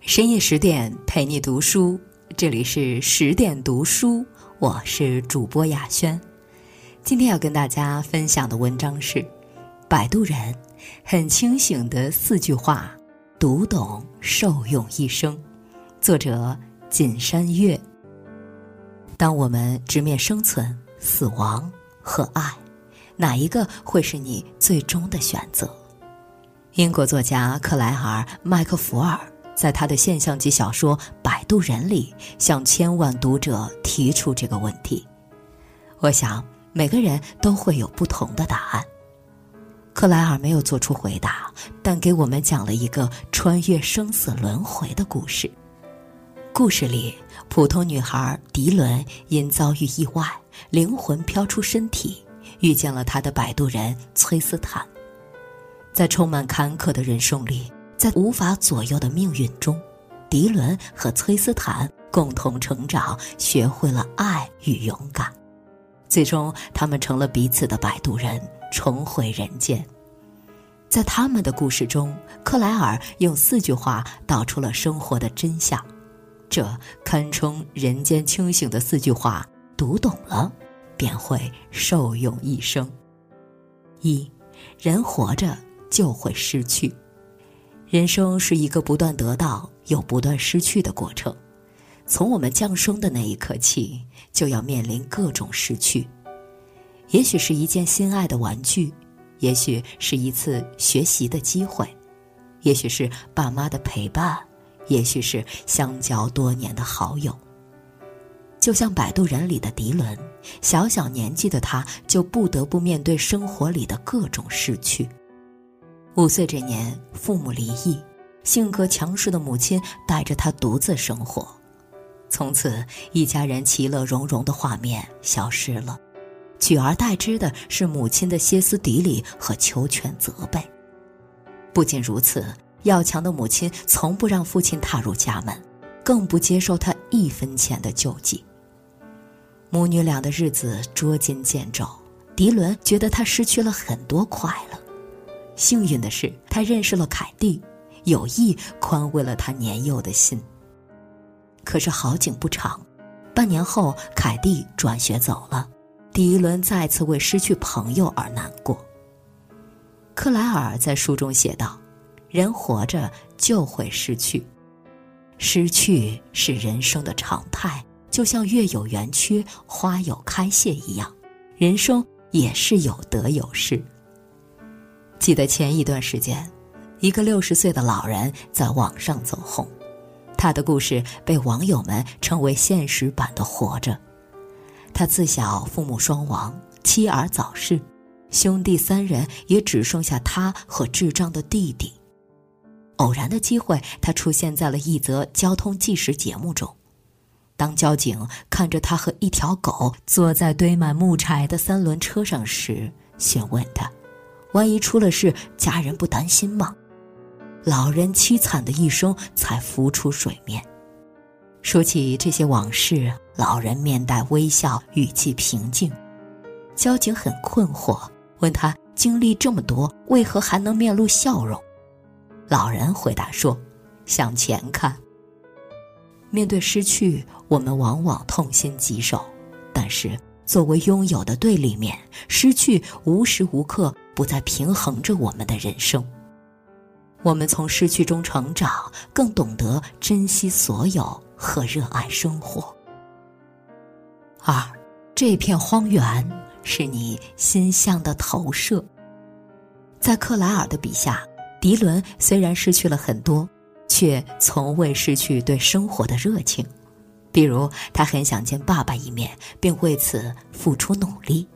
深夜十点陪你读书，这里是十点读书，我是主播雅轩。今天要跟大家分享的文章是《摆渡人》，很清醒的四句话，读懂受用一生。作者锦山月。当我们直面生存、死亡和爱，哪一个会是你最终的选择？英国作家克莱尔·麦克福尔在他的现象级小说《摆渡人》里，向千万读者提出这个问题。我想，每个人都会有不同的答案。克莱尔没有做出回答，但给我们讲了一个穿越生死轮回的故事。故事里，普通女孩迪伦因遭遇意外，灵魂飘出身体，遇见了她的摆渡人崔斯坦。在充满坎坷的人生里，在无法左右的命运中，迪伦和崔斯坦共同成长，学会了爱与勇敢。最终，他们成了彼此的摆渡人，重回人间。在他们的故事中，克莱尔用四句话道出了生活的真相，这堪称人间清醒的四句话。读懂了，便会受用一生。一，人活着。就会失去。人生是一个不断得到又不断失去的过程。从我们降生的那一刻起，就要面临各种失去。也许是一件心爱的玩具，也许是一次学习的机会，也许是爸妈的陪伴，也许是相交多年的好友。就像《摆渡人》里的迪伦，小小年纪的他就不得不面对生活里的各种失去。五岁这年，父母离异，性格强势的母亲带着他独自生活。从此，一家人其乐融融的画面消失了，取而代之的是母亲的歇斯底里和求全责备。不仅如此，要强的母亲从不让父亲踏入家门，更不接受他一分钱的救济。母女俩的日子捉襟见肘，迪伦觉得他失去了很多快乐。幸运的是，他认识了凯蒂，有意宽慰了他年幼的心。可是好景不长，半年后，凯蒂转学走了，迪伦再次为失去朋友而难过。克莱尔在书中写道：“人活着就会失去，失去是人生的常态，就像月有圆缺，花有开谢一样，人生也是有得有失。”记得前一段时间，一个六十岁的老人在网上走红，他的故事被网友们称为现实版的活着。他自小父母双亡，妻儿早逝，兄弟三人也只剩下他和智障的弟弟。偶然的机会，他出现在了一则交通纪实节目中。当交警看着他和一条狗坐在堆满木柴的三轮车上时，询问他。万一出了事，家人不担心吗？老人凄惨的一生才浮出水面。说起这些往事，老人面带微笑，语气平静。交警很困惑，问他经历这么多，为何还能面露笑容？老人回答说：“向前看。”面对失去，我们往往痛心疾首，但是作为拥有的对立面，失去无时无刻。不再平衡着我们的人生。我们从失去中成长，更懂得珍惜所有和热爱生活。二，这片荒原是你心象的投射。在克莱尔的笔下，迪伦虽然失去了很多，却从未失去对生活的热情。比如，他很想见爸爸一面，并为此付出努力。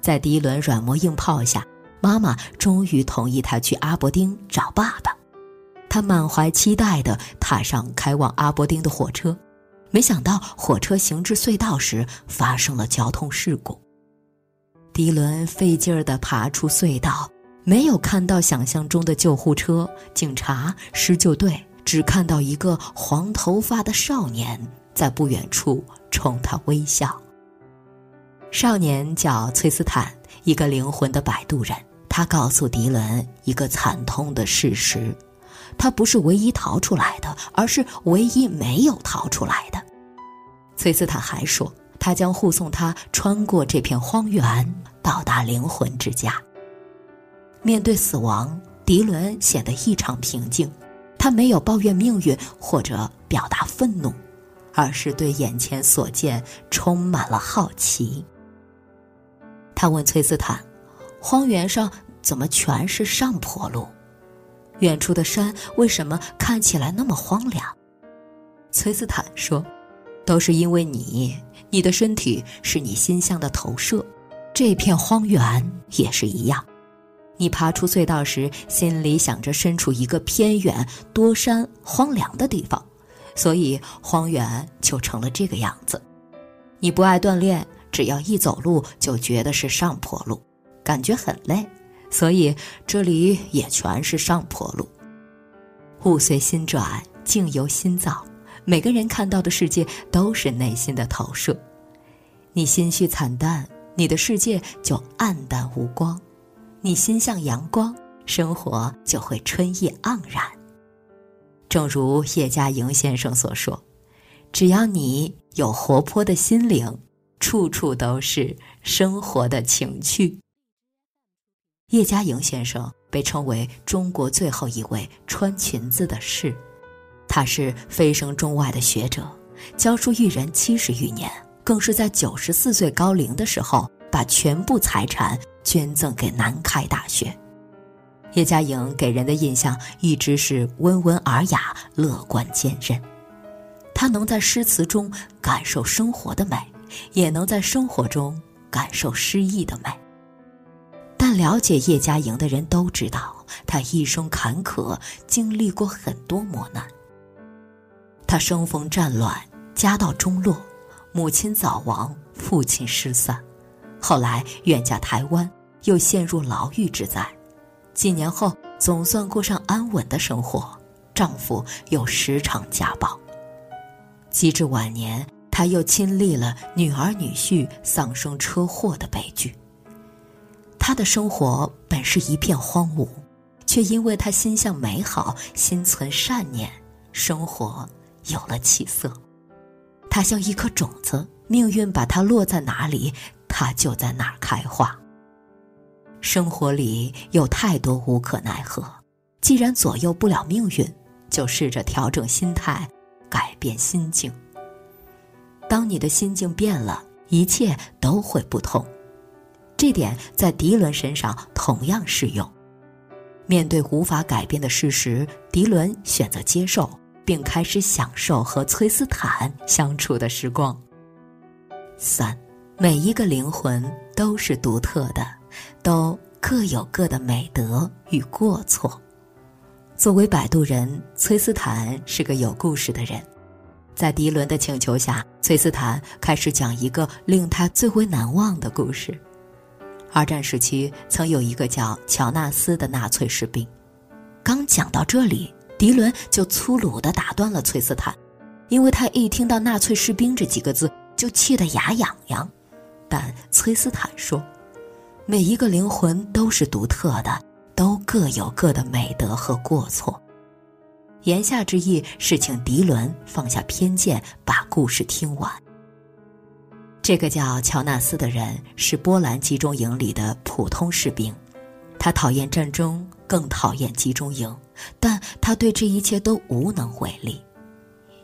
在迪伦软磨硬泡下。妈妈终于同意他去阿伯丁找爸爸，他满怀期待地踏上开往阿伯丁的火车，没想到火车行至隧道时发生了交通事故。迪伦费劲儿地爬出隧道，没有看到想象中的救护车、警察、施救队，只看到一个黄头发的少年在不远处冲他微笑。少年叫崔斯坦，一个灵魂的摆渡人。他告诉迪伦一个惨痛的事实：他不是唯一逃出来的，而是唯一没有逃出来的。崔斯坦还说，他将护送他穿过这片荒原，到达灵魂之家。面对死亡，迪伦显得异常平静，他没有抱怨命运或者表达愤怒，而是对眼前所见充满了好奇。他问崔斯坦：“荒原上怎么全是上坡路？远处的山为什么看起来那么荒凉？”崔斯坦说：“都是因为你，你的身体是你心象的投射，这片荒原也是一样。”你爬出隧道时，心里想着身处一个偏远、多山、荒凉的地方，所以荒原就成了这个样子。你不爱锻炼，只要一走路就觉得是上坡路，感觉很累，所以这里也全是上坡路。物随心转，境由心造，每个人看到的世界都是内心的投射。你心绪惨淡，你的世界就暗淡无光。你心向阳光，生活就会春意盎然。正如叶嘉莹先生所说：“只要你有活泼的心灵，处处都是生活的情趣。”叶嘉莹先生被称为中国最后一位穿裙子的士，他是蜚声中外的学者，教书育人七十余年，更是在九十四岁高龄的时候把全部财产。捐赠给南开大学，叶嘉莹给人的印象一直是温文尔雅、乐观坚韧。她能在诗词中感受生活的美，也能在生活中感受诗意的美。了解叶嘉莹的人都知道，她一生坎坷，经历过很多磨难。她生逢战乱，家道中落，母亲早亡，父亲失散。后来远嫁台湾，又陷入牢狱之灾。几年后，总算过上安稳的生活，丈夫又时常家暴。及至晚年，她又亲历了女儿女婿丧生车祸的悲剧。他的生活本是一片荒芜，却因为他心向美好，心存善念，生活有了起色。他像一颗种子，命运把它落在哪里。它就在哪儿开花。生活里有太多无可奈何，既然左右不了命运，就试着调整心态，改变心境。当你的心境变了，一切都会不同。这点在迪伦身上同样适用。面对无法改变的事实，迪伦选择接受，并开始享受和崔斯坦相处的时光。三。每一个灵魂都是独特的，都各有各的美德与过错。作为摆渡人，崔斯坦是个有故事的人。在迪伦的请求下，崔斯坦开始讲一个令他最为难忘的故事。二战时期，曾有一个叫乔纳斯的纳粹士兵。刚讲到这里，迪伦就粗鲁地打断了崔斯坦，因为他一听到“纳粹士兵”这几个字，就气得牙痒痒。但崔斯坦说：“每一个灵魂都是独特的，都各有各的美德和过错。”言下之意是请迪伦放下偏见，把故事听完。这个叫乔纳斯的人是波兰集中营里的普通士兵，他讨厌战争，更讨厌集中营，但他对这一切都无能为力。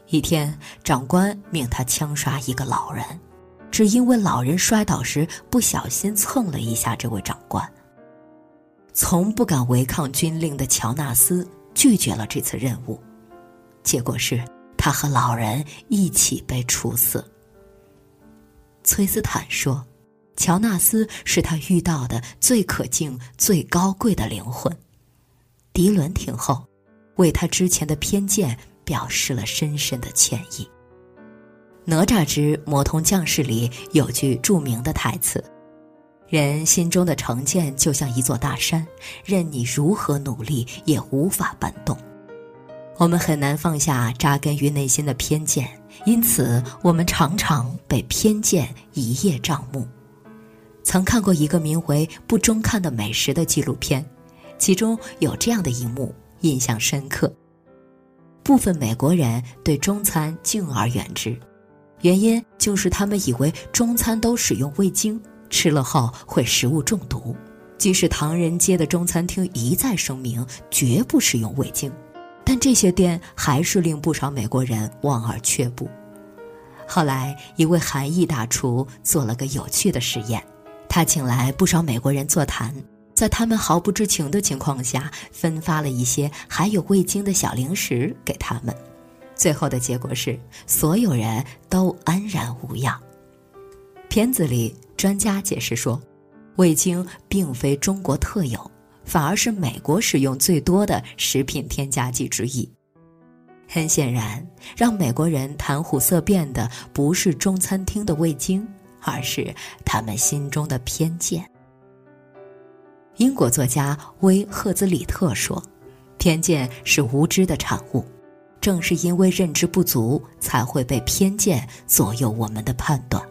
一天，长官命他枪杀一个老人。只因为老人摔倒时不小心蹭了一下这位长官。从不敢违抗军令的乔纳斯拒绝了这次任务，结果是他和老人一起被处死。崔斯坦说：“乔纳斯是他遇到的最可敬、最高贵的灵魂。”迪伦听后，为他之前的偏见表示了深深的歉意。《哪吒之魔童降世》里有句著名的台词：“人心中的成见就像一座大山，任你如何努力也无法搬动。我们很难放下扎根于内心的偏见，因此我们常常被偏见一叶障目。”曾看过一个名为《不中看的美食》的纪录片，其中有这样的一幕印象深刻。部分美国人对中餐敬而远之，原因就是他们以为中餐都使用味精，吃了后会食物中毒。即使唐人街的中餐厅一再声明绝不使用味精，但这些店还是令不少美国人望而却步。后来，一位韩裔大厨做了个有趣的实验，他请来不少美国人座谈，在他们毫不知情的情况下，分发了一些含有味精的小零食给他们。最后的结果是，所有人都安然无恙。片子里，专家解释说，味精并非中国特有，反而是美国使用最多的食品添加剂之一。很显然，让美国人谈虎色变的不是中餐厅的味精，而是他们心中的偏见。英国作家威赫兹里特说：“偏见是无知的产物，正是因为认知不足，才会被偏见左右我们的判断。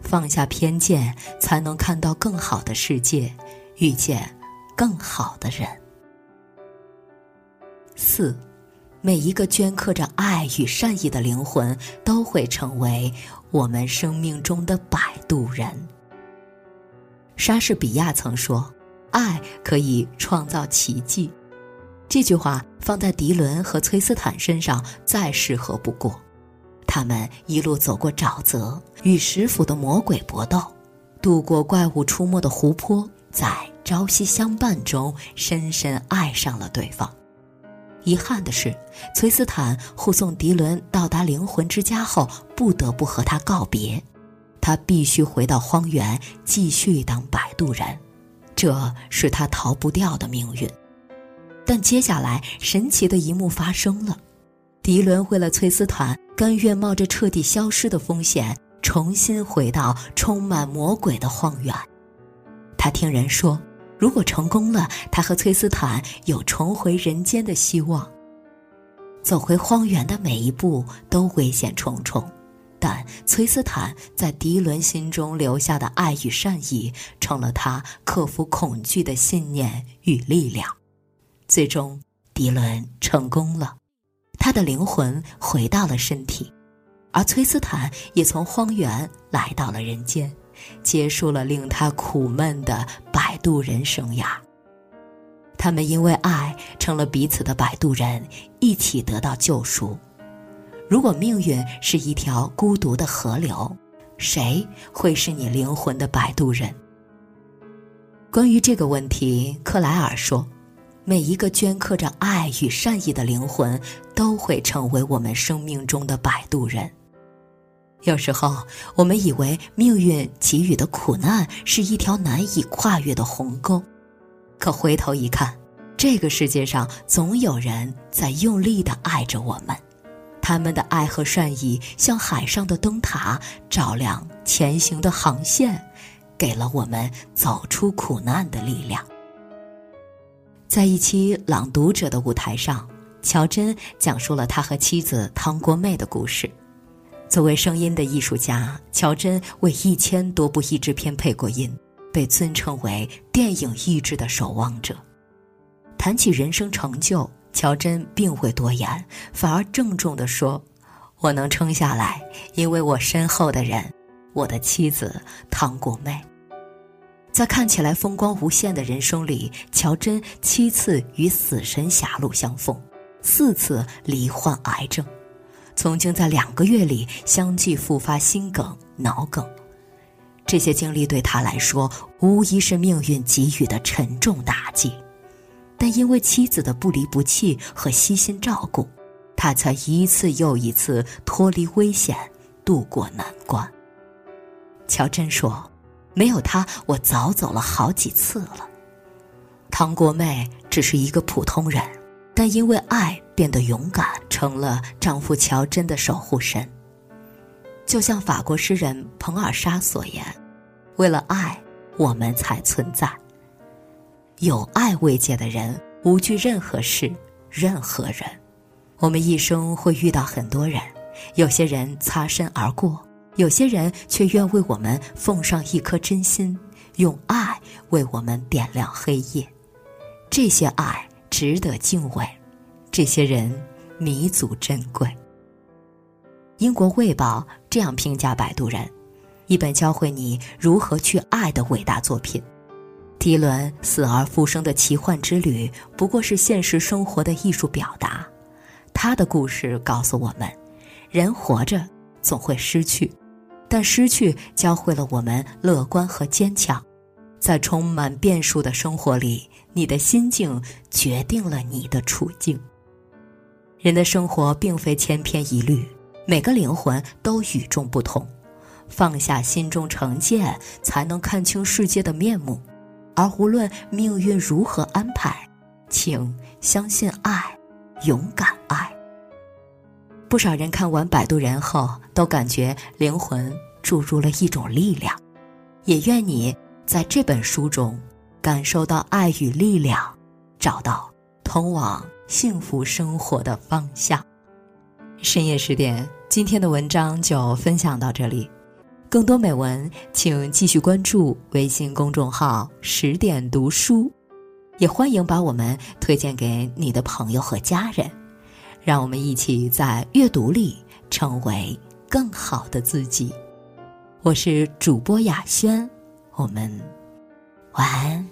放下偏见，才能看到更好的世界，遇见更好的人。”四。每一个镌刻着爱与善意的灵魂，都会成为我们生命中的摆渡人。莎士比亚曾说：“爱可以创造奇迹。”这句话放在迪伦和崔斯坦身上再适合不过。他们一路走过沼泽，与食腐的魔鬼搏斗，渡过怪物出没的湖泊，在朝夕相伴中深深爱上了对方。遗憾的是，崔斯坦护送迪伦到达灵魂之家后，不得不和他告别。他必须回到荒原，继续当摆渡人，这是他逃不掉的命运。但接下来，神奇的一幕发生了：迪伦为了崔斯坦，甘愿冒着彻底消失的风险，重新回到充满魔鬼的荒原。他听人说。如果成功了，他和崔斯坦有重回人间的希望。走回荒原的每一步都危险重重，但崔斯坦在迪伦心中留下的爱与善意，成了他克服恐惧的信念与力量。最终，迪伦成功了，他的灵魂回到了身体，而崔斯坦也从荒原来到了人间。结束了令他苦闷的渡人生涯。他们因为爱成了彼此的摆渡人，一起得到救赎。如果命运是一条孤独的河流，谁会是你灵魂的摆渡人？关于这个问题，克莱尔说：“每一个镌刻着爱与善意的灵魂，都会成为我们生命中的摆渡人。”有时候，我们以为命运给予的苦难是一条难以跨越的鸿沟，可回头一看，这个世界上总有人在用力地爱着我们，他们的爱和善意像海上的灯塔，照亮前行的航线，给了我们走出苦难的力量。在一期《朗读者》的舞台上，乔真讲述了他和妻子汤国妹的故事。作为声音的艺术家，乔真为一千多部译制片配过音，被尊称为电影译制的守望者。谈起人生成就，乔真并未多言，反而郑重地说：“我能撑下来，因为我身后的人，我的妻子唐国妹。”在看起来风光无限的人生里，乔真七次与死神狭路相逢，四次罹患癌症。曾经在两个月里相继复发心梗、脑梗，这些经历对他来说无疑是命运给予的沉重打击。但因为妻子的不离不弃和悉心照顾，他才一次又一次脱离危险，渡过难关。乔真说：“没有他，我早走了好几次了。”唐国妹只是一个普通人。但因为爱变得勇敢，成了丈夫乔真的守护神。就像法国诗人彭尔莎所言：“为了爱，我们才存在。有爱慰藉的人，无惧任何事、任何人。我们一生会遇到很多人，有些人擦身而过，有些人却愿为我们奉上一颗真心，用爱为我们点亮黑夜。这些爱。”值得敬畏，这些人弥足珍贵。英国《卫报》这样评价《摆渡人》，一本教会你如何去爱的伟大作品。迪伦死而复生的奇幻之旅，不过是现实生活的艺术表达。他的故事告诉我们，人活着总会失去，但失去教会了我们乐观和坚强。在充满变数的生活里，你的心境决定了你的处境。人的生活并非千篇一律，每个灵魂都与众不同。放下心中成见，才能看清世界的面目。而无论命运如何安排，请相信爱，勇敢爱。不少人看完《摆渡人》后，都感觉灵魂注入了一种力量，也愿你。在这本书中，感受到爱与力量，找到通往幸福生活的方向。深夜十点，今天的文章就分享到这里。更多美文，请继续关注微信公众号“十点读书”，也欢迎把我们推荐给你的朋友和家人。让我们一起在阅读里成为更好的自己。我是主播雅轩。我们晚安。